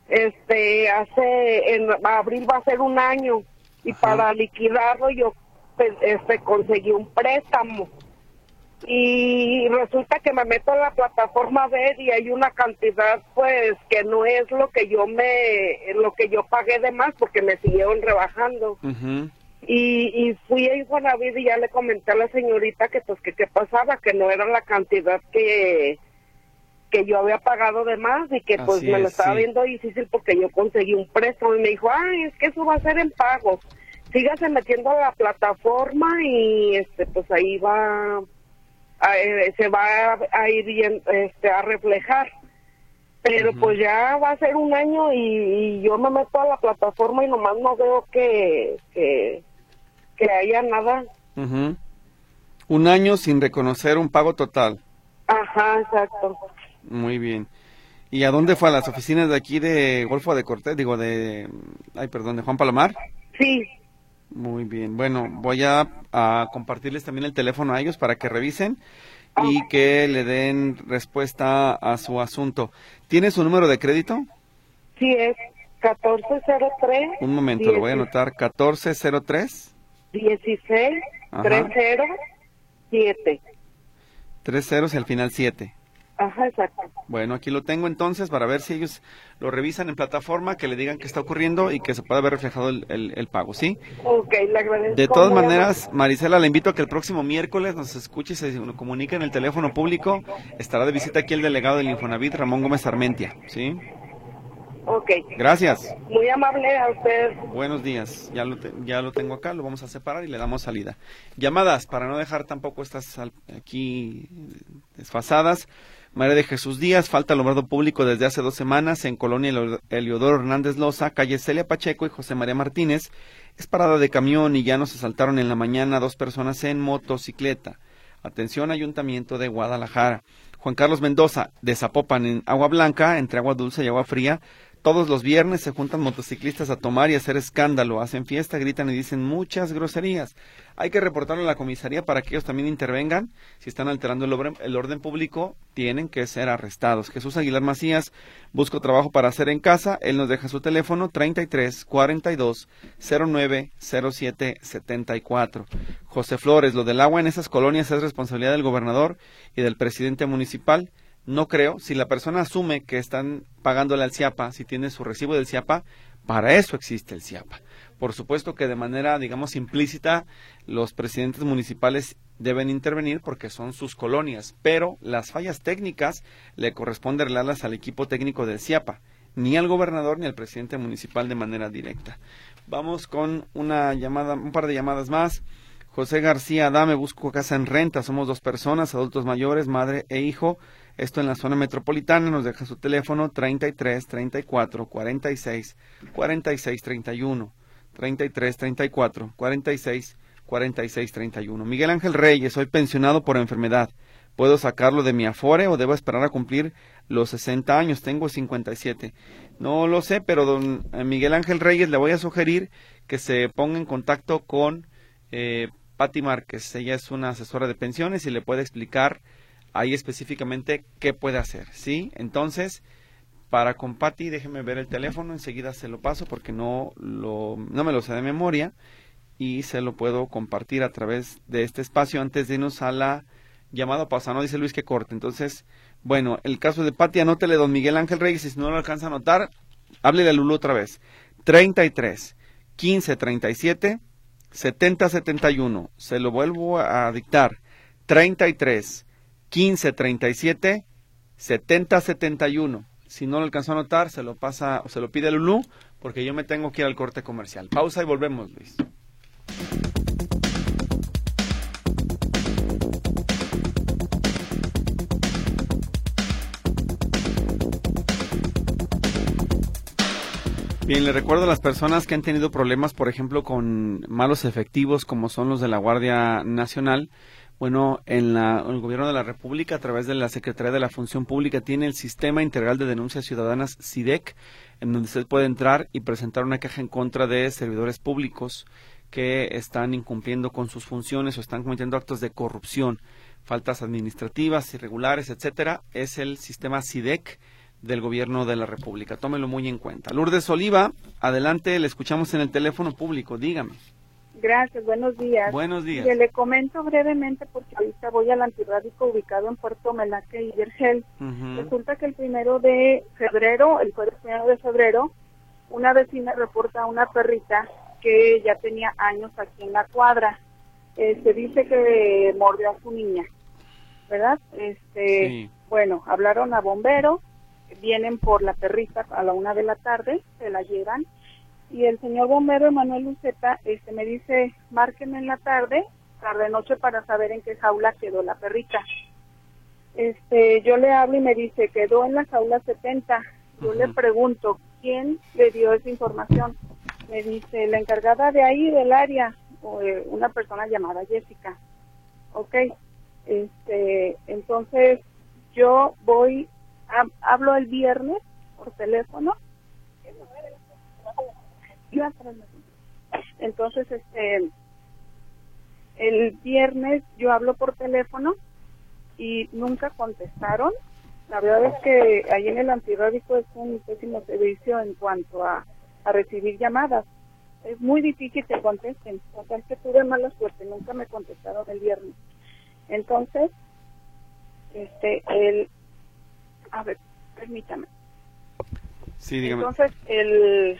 este hace en abril va a ser un año y para liquidarlo yo pues, este conseguí un préstamo. Y resulta que me meto en la plataforma ver y hay una cantidad pues que no es lo que yo me lo que yo pagué de más porque me siguieron rebajando. Y, y fui a Infonavit y ya le comenté a la señorita que pues que qué pasaba que no era la cantidad que que yo había pagado de más y que pues me lo estaba viendo difícil porque yo conseguí un préstamo y me dijo, ay, es que eso va a ser en pagos. Sígase metiendo a la plataforma y este pues ahí va, eh, se va a, ir este, a reflejar. Pero pues ya va a ser un año y, yo me meto a la plataforma y nomás no veo que, que, haya nada. Un año sin reconocer un pago total. Ajá, exacto. Muy bien. ¿Y a dónde fue? ¿A las oficinas de aquí de Golfo de Cortés? Digo, de... Ay, perdón, de Juan Palomar. Sí. Muy bien. Bueno, voy a, compartirles también el teléfono a ellos para que revisen y que le den respuesta a su asunto. ¿Tiene su número de crédito? Sí, es 1403. Un momento, lo voy a anotar. 1403. 16 30 7. Tres ceros y al final 7. Ajá, exacto. Bueno, aquí lo tengo entonces para ver si ellos lo revisan en plataforma, que le digan qué está ocurriendo y que se pueda ver reflejado el, el, pago, ¿sí? Ok, le agradezco. De todas maneras, Marisela, le invito a que el próximo miércoles nos escuche y se comunique en el teléfono público. Estará de visita aquí el delegado del Infonavit, Ramón Gómez Armentia, ¿sí? Ok. Gracias. Muy amable a usted. Buenos días. Ya lo, ya lo tengo acá, lo vamos a separar y le damos salida. Llamadas, para no dejar tampoco estas aquí desfasadas. María de Jesús Díaz, falta alumbrado público desde hace dos semanas en Colonia Eliodoro Hernández Loza, calle Celia Pacheco y José María Martínez. Es parada de camión y ya nos asaltaron en la mañana dos personas en motocicleta. Atención, Ayuntamiento de Guadalajara. Juan Carlos Mendoza, de Zapopan, en Agua Blanca, entre agua dulce y agua fría, todos los viernes se juntan motociclistas a tomar y hacer escándalo, hacen fiesta, gritan y dicen muchas groserías. Hay que reportarlo a la comisaría para que ellos también intervengan. Si están alterando el orden, público, tienen que ser arrestados. Jesús Aguilar Macías, busco trabajo para hacer en casa. Él nos deja su teléfono 33 42 09 07 74. José Flores, lo del agua en esas colonias es responsabilidad del gobernador y del presidente municipal. No creo, si la persona asume que están pagándole al CIAPA, si tiene su recibo del CIAPA, para eso existe el CIAPA. Por supuesto que de manera, digamos, implícita, los presidentes municipales deben intervenir porque son sus colonias, pero las fallas técnicas le corresponde arreglarlas al equipo técnico del CIAPA, ni al gobernador ni al presidente municipal de manera directa. Vamos con una llamada, un par de llamadas más. José García dame busco casa en renta. Somos dos personas, adultos mayores, madre e hijo. Esto en la zona metropolitana nos deja su teléfono 33 34 46 46 31. 33 34 46 46 31. Miguel Ángel Reyes, soy pensionado por enfermedad. ¿Puedo sacarlo de mi afore o debo esperar a cumplir los 60 años? Tengo 57. No lo sé, pero don eh, Miguel Ángel Reyes le voy a sugerir que se ponga en contacto con eh, Márquez. Ella es una asesora de pensiones y le puede explicar ahí específicamente qué puede hacer, ¿sí? Entonces, para con Patti, déjeme ver el teléfono, enseguida se lo paso porque no, lo, no me lo sé de memoria y se lo puedo compartir a través de este espacio antes de irnos a la llamada pasada, no dice Luis que corte. Entonces, bueno, el caso de Patti, anótele don Miguel Ángel Reyes si no lo alcanza a anotar, háblele a Lulu otra vez. 33 15 37 70 71. Se lo vuelvo a dictar. 33 15 37 70 71. Si no lo alcanzó a notar, se lo pasa o se lo pide Lulú porque yo me tengo que ir al corte comercial. Pausa y volvemos, Luis. Bien, le recuerdo a las personas que han tenido problemas, por ejemplo, con malos efectivos como son los de la Guardia Nacional, bueno, en el Gobierno de la República, a través de la Secretaría de la Función Pública, tiene el Sistema Integral de Denuncias Ciudadanas, SIDEC, en donde usted puede entrar y presentar una queja en contra de servidores públicos que están incumpliendo con sus funciones o están cometiendo actos de corrupción, faltas administrativas, irregulares, etcétera. Es el sistema SIDEC del Gobierno de la República. Tómelo muy en cuenta. Lourdes Oliva, adelante, le escuchamos en el teléfono público. Dígame. Gracias, buenos días. Buenos días. le comento brevemente porque ahorita voy al antirrádico ubicado en Puerto Melaque y Vergel. Resulta que el primero de febrero, el jueves primero de febrero, una vecina reporta a una perrita que ya tenía años aquí en la cuadra. Se dice que mordió a su niña, ¿verdad? Este, bueno, hablaron a bomberos, vienen por la perrita a la una de la tarde, se la llevan y el señor bombero Emanuel Luceta este, me dice, márquenme en la tarde, tarde noche para saber en qué jaula quedó la perrita. Este, yo le hablo y me dice, quedó en la jaula 70. Yo le pregunto, ¿quién le dio esa información? Me dice, la encargada de ahí del área, o, eh, una persona llamada Jessica. Ok, este, entonces yo voy, hablo el viernes por teléfono entonces, este, el viernes yo hablo por teléfono y nunca contestaron. La verdad es que ahí en el antirrábico es un pésimo servicio en cuanto a a recibir llamadas. Es muy difícil que contesten. O sea, es que tuve mala suerte, nunca me contestaron el viernes. Entonces, este, el, a ver, permítame. Sí, dígame. Entonces, el,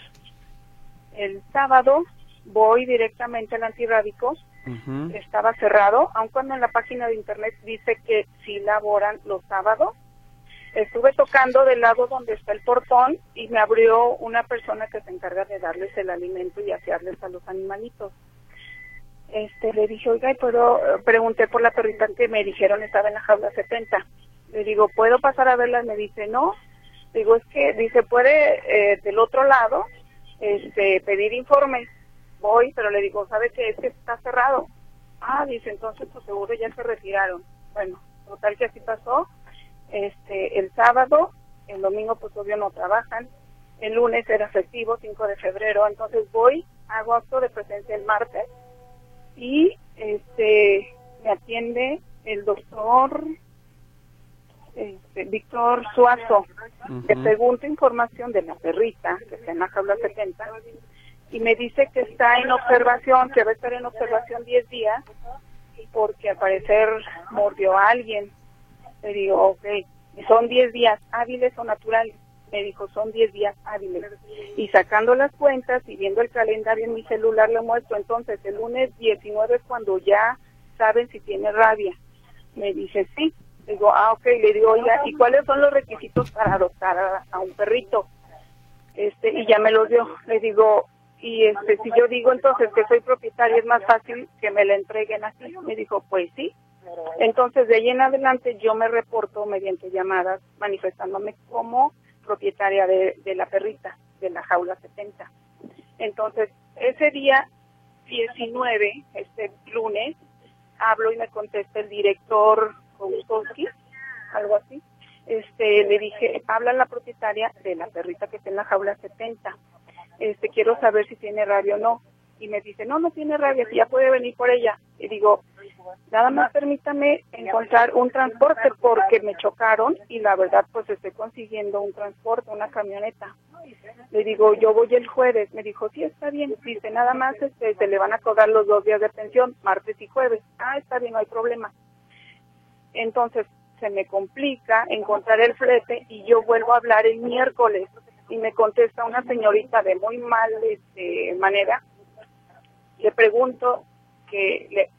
el sábado voy directamente al antirrábico. Estaba cerrado, aun cuando en la página de internet dice que sí laboran los sábados. Estuve tocando del lado donde está el portón y me abrió una persona que se encarga de darles el alimento y asearles a los animalitos. Este, le dije, oiga, ¿y puedo? Pregunté por la perrita que me dijeron estaba en la jaula 70. Le digo, ¿puedo pasar a verla? Me dice, no. Digo, es que, dice, puede eh, del otro lado este, pedir informes voy, pero le digo, ¿sabe qué? Es que está cerrado. Ah, dice, entonces pues seguro ya se retiraron. Bueno, total que así pasó. Este, el sábado, el domingo pues obvio no trabajan. El lunes era festivo, 5 de febrero, entonces voy, hago acto de presencia el martes y este me atiende el doctor este, Víctor Suazo. Le pregunto información de la perrita, que está en la jaula 70, y me dice que está en observación, que va a estar en observación 10 días, porque al parecer mordió a alguien. Le digo, ok, son 10 días hábiles o naturales. Me dijo, son 10 días hábiles. Y sacando las cuentas y viendo el calendario en mi celular, le muestro, entonces el lunes 19 es cuando ya saben si tiene rabia. Me dice, sí. Digo, ah, ok, le digo, oiga, ¿y cuáles son los requisitos para adoptar a, un perrito? Este, y ya me los dio. Le digo, y este si yo digo entonces que soy propietaria es más fácil que me la entreguen así me dijo pues sí entonces de ahí en adelante yo me reporto mediante llamadas manifestándome como propietaria de, la perrita de la jaula 70 entonces ese día 19 este lunes hablo y me contesta el director Kowskowski algo así este le dije habla la propietaria de la perrita que está en la jaula 70 este, quiero saber si tiene rabia o no. Y me dice, no, no tiene rabia, si ya puede venir por ella. Y digo, nada más permítame encontrar un transporte porque me chocaron y la verdad pues estoy consiguiendo un transporte, una camioneta. Le digo, yo voy el jueves. Me dijo, sí, está bien. Dice, nada más este, se le van a cobrar los dos días de pensión, martes y jueves. Ah, está bien, no hay problema. Entonces se me complica encontrar el flete y yo vuelvo a hablar el miércoles y me contesta una señorita de muy mal este, manera. Le pregunto que, le,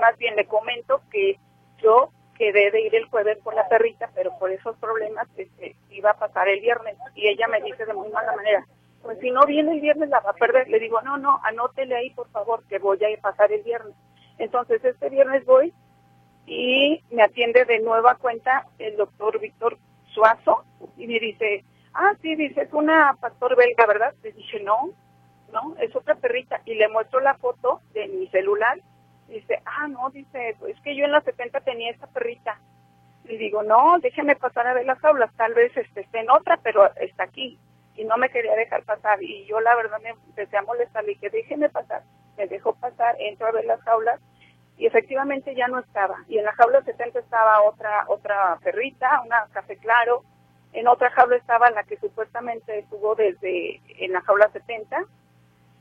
más bien le comento que yo quedé de ir el jueves por la perrita, pero por esos problemas este, iba a pasar el viernes. Y ella me dice de muy mala manera, pues si no viene el viernes la va a perder. Le digo, no, no, anótele ahí por favor que voy a pasar el viernes. Entonces este viernes voy y me atiende de nueva cuenta el doctor Víctor Suazo y me dice, ah, sí, dice, es una pastor belga, ¿verdad? Le dije, no, no, es otra perrita. Y le muestro la foto de mi celular. Dice, ah, no, dice, es que yo en los 70 tenía esta perrita. Y digo, no, déjeme pasar a ver las aulas, tal vez este, esté en otra, pero está aquí. Y no me quería dejar pasar. Y yo la verdad me empecé a molestar, le dije, déjeme pasar. Me dejó pasar, entro a ver las aulas y efectivamente ya no estaba. Y en la jaula 70 estaba otra otra perrita, una café claro, en otra jaula estaba la que supuestamente estuvo desde en la jaula 70.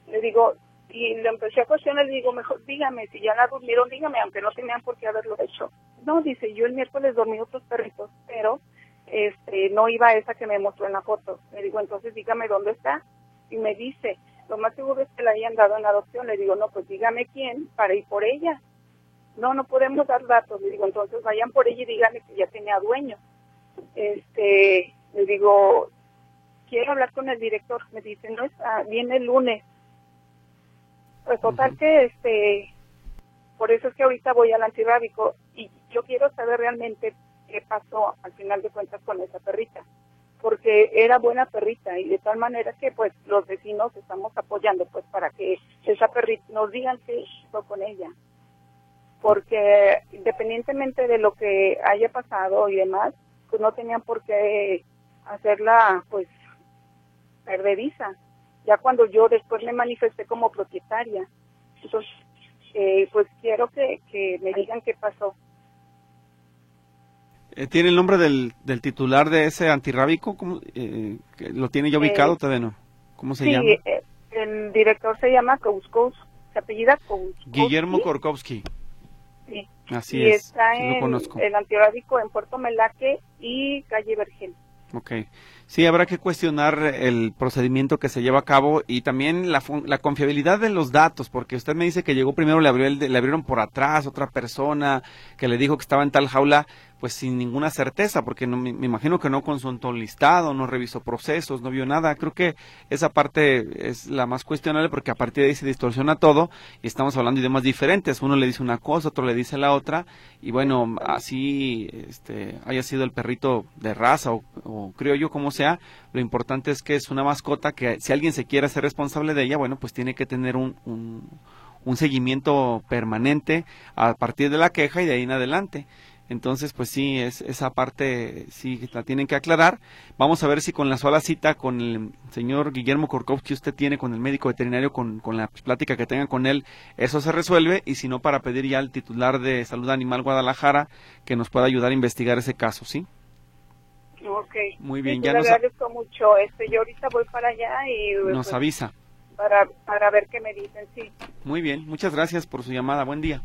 Le digo, y le empecé a cuestionar, le digo, mejor dígame, si ya la durmieron, dígame, aunque no tenían por qué haberlo hecho. No, dice, yo el miércoles dormí otros perritos, pero este no iba esa que me mostró en la foto. Le digo, entonces dígame dónde está. Y me dice, lo más seguro es que la hayan dado en adopción. Le digo, no, pues dígame quién para ir por ella. No, no podemos dar datos. Le digo, entonces vayan por ella y díganme que ya tenía dueño este, le digo, quiero hablar con el director. Me dice, no está, viene el lunes. Pues total que, este, por eso es que ahorita voy al antirrábico y yo quiero saber realmente qué pasó al final de cuentas con esa perrita. Porque era buena perrita y de tal manera que pues los vecinos estamos apoyando pues para que esa perrita nos digan qué hizo con ella porque independientemente de lo que haya pasado y demás, pues no tenían por qué hacerla pues perdediza. Ya cuando yo después me manifesté como propietaria. Entonces, eh, pues quiero que, que, me digan qué pasó. Eh, ¿Tiene el nombre del, del, titular de ese antirrábico? ¿Cómo, eh, ¿Lo tiene ya ubicado? todavía no. ¿Cómo se llama? Sí, eh, el director se llama Kouskos, se apellida Kouskowski. Guillermo Korkowski. Sí. Así y está en el antihorábico en Puerto Melaque y calle Vergel. Ok. Sí, habrá que cuestionar el procedimiento que se lleva a cabo y también la, la confiabilidad de los datos, porque usted me dice que llegó primero, le, abrió el, le abrieron por atrás otra persona que le dijo que estaba en tal jaula pues sin ninguna certeza, porque no, me, imagino que no consultó listado, no revisó procesos, no vio nada. Creo que esa parte es la más cuestionable porque a partir de ahí se distorsiona todo y estamos hablando de idiomas diferentes. Uno le dice una cosa, otro le dice la otra y bueno, así este, haya sido el perrito de raza o, o creo yo como sea, lo importante es que es una mascota que si alguien se quiere hacer responsable de ella, bueno, pues tiene que tener un, seguimiento permanente a partir de la queja y de ahí en adelante. Entonces, pues sí, es, esa parte sí la tienen que aclarar. Vamos a ver si con la sola cita con el señor Guillermo Korkov que usted tiene con el médico veterinario, con, con la plática que tenga con él, eso se resuelve. Y si no, para pedir ya al titular de Salud Animal Guadalajara que nos pueda ayudar a investigar ese caso, ¿sí? Ok. Muy bien, ya nos... agradezco mucho. Este, yo ahorita voy para allá y... Nos pues, avisa. Para, para ver qué me dicen, sí. Muy bien, muchas gracias por su llamada. Buen día.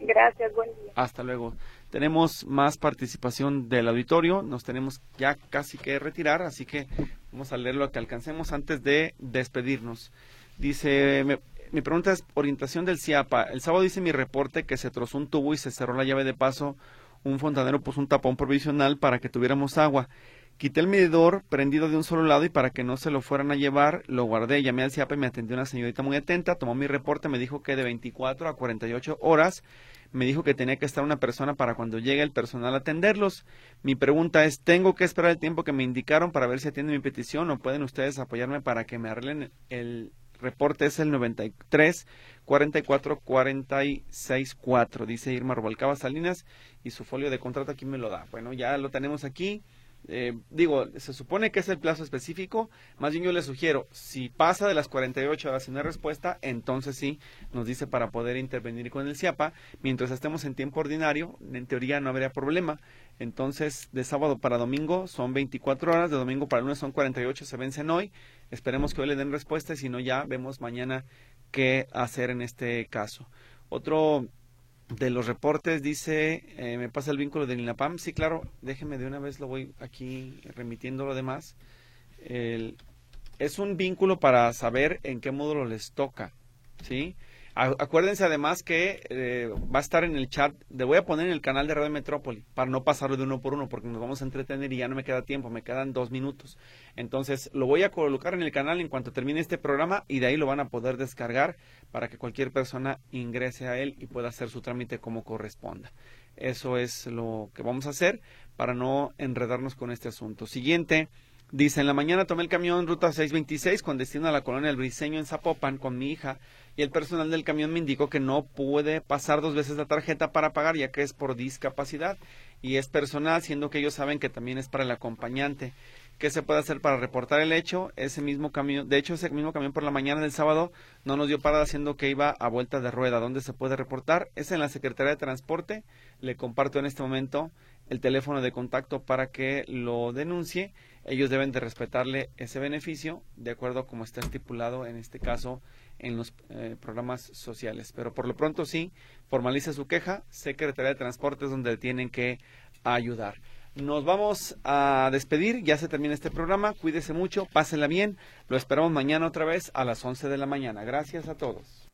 Gracias, buen día. Hasta luego. Tenemos más participación del auditorio, nos tenemos ya casi que retirar, así que vamos a leer lo que alcancemos antes de despedirnos. Dice, mi pregunta es orientación del CIAPA. El sábado dice mi reporte que se trozó un tubo y se cerró la llave de paso. Un fontanero puso un tapón provisional para que tuviéramos agua. Quité el medidor prendido de un solo lado y para que no se lo fueran a llevar, lo guardé, llamé al CIAPA y me atendió una señorita muy atenta, tomó mi reporte, me dijo que de 24 a 48 horas me dijo que tenía que estar una persona para cuando llegue el personal a atenderlos. Mi pregunta es, ¿tengo que esperar el tiempo que me indicaron para ver si atienden mi petición o pueden ustedes apoyarme para que me arreglen el reporte? Es el 93 44 46 4, dice Irma Robalcaba Salinas y su folio de contrato aquí me lo da. Bueno, ya lo tenemos aquí. Eh, digo, se supone que es el plazo específico, más bien yo le sugiero, si pasa de las 48 horas sin respuesta, entonces sí, nos dice para poder intervenir con el CIAPA, mientras estemos en tiempo ordinario, en teoría no habría problema, entonces de sábado para domingo son 24 horas, de domingo para lunes son 48, se vencen hoy, esperemos que hoy le den respuesta y si no ya vemos mañana qué hacer en este caso. Otro de los reportes dice, eh, me pasa el vínculo del INAPAM. Sí, claro, déjeme de una vez, lo voy aquí remitiendo lo demás. es un vínculo para saber en qué módulo les toca, ¿sí? Acuérdense además que eh, va a estar en el chat, le voy a poner en el canal de Radio Metrópoli para no pasarlo de uno por uno porque nos vamos a entretener y ya no me queda tiempo, me quedan dos minutos. Entonces lo voy a colocar en el canal en cuanto termine este programa y de ahí lo van a poder descargar para que cualquier persona ingrese a él y pueda hacer su trámite como corresponda. Eso es lo que vamos a hacer para no enredarnos con este asunto. Siguiente. Dice, en la mañana tomé el camión ruta 626 con destino a la colonia El Briseño en Zapopan con mi hija y el personal del camión me indicó que no puede pasar dos veces la tarjeta para pagar ya que es por discapacidad y es personal, siendo que ellos saben que también es para el acompañante. ¿Qué se puede hacer para reportar el hecho? Ese mismo camión, de hecho ese mismo camión por la mañana del sábado no nos dio parada haciendo que iba a vuelta de rueda. ¿Dónde se puede reportar? Es en la Secretaría de Transporte. Le comparto en este momento el teléfono de contacto para que lo denuncie. Ellos deben de respetarle ese beneficio de acuerdo a como está estipulado en este caso en los eh, programas sociales. Pero por lo pronto sí, formalice su queja, Secretaría de Transportes donde tienen que ayudar. Nos vamos a despedir, ya se termina este programa, cuídese mucho, pásenla bien, lo esperamos mañana otra vez a las 11 de la mañana. Gracias a todos.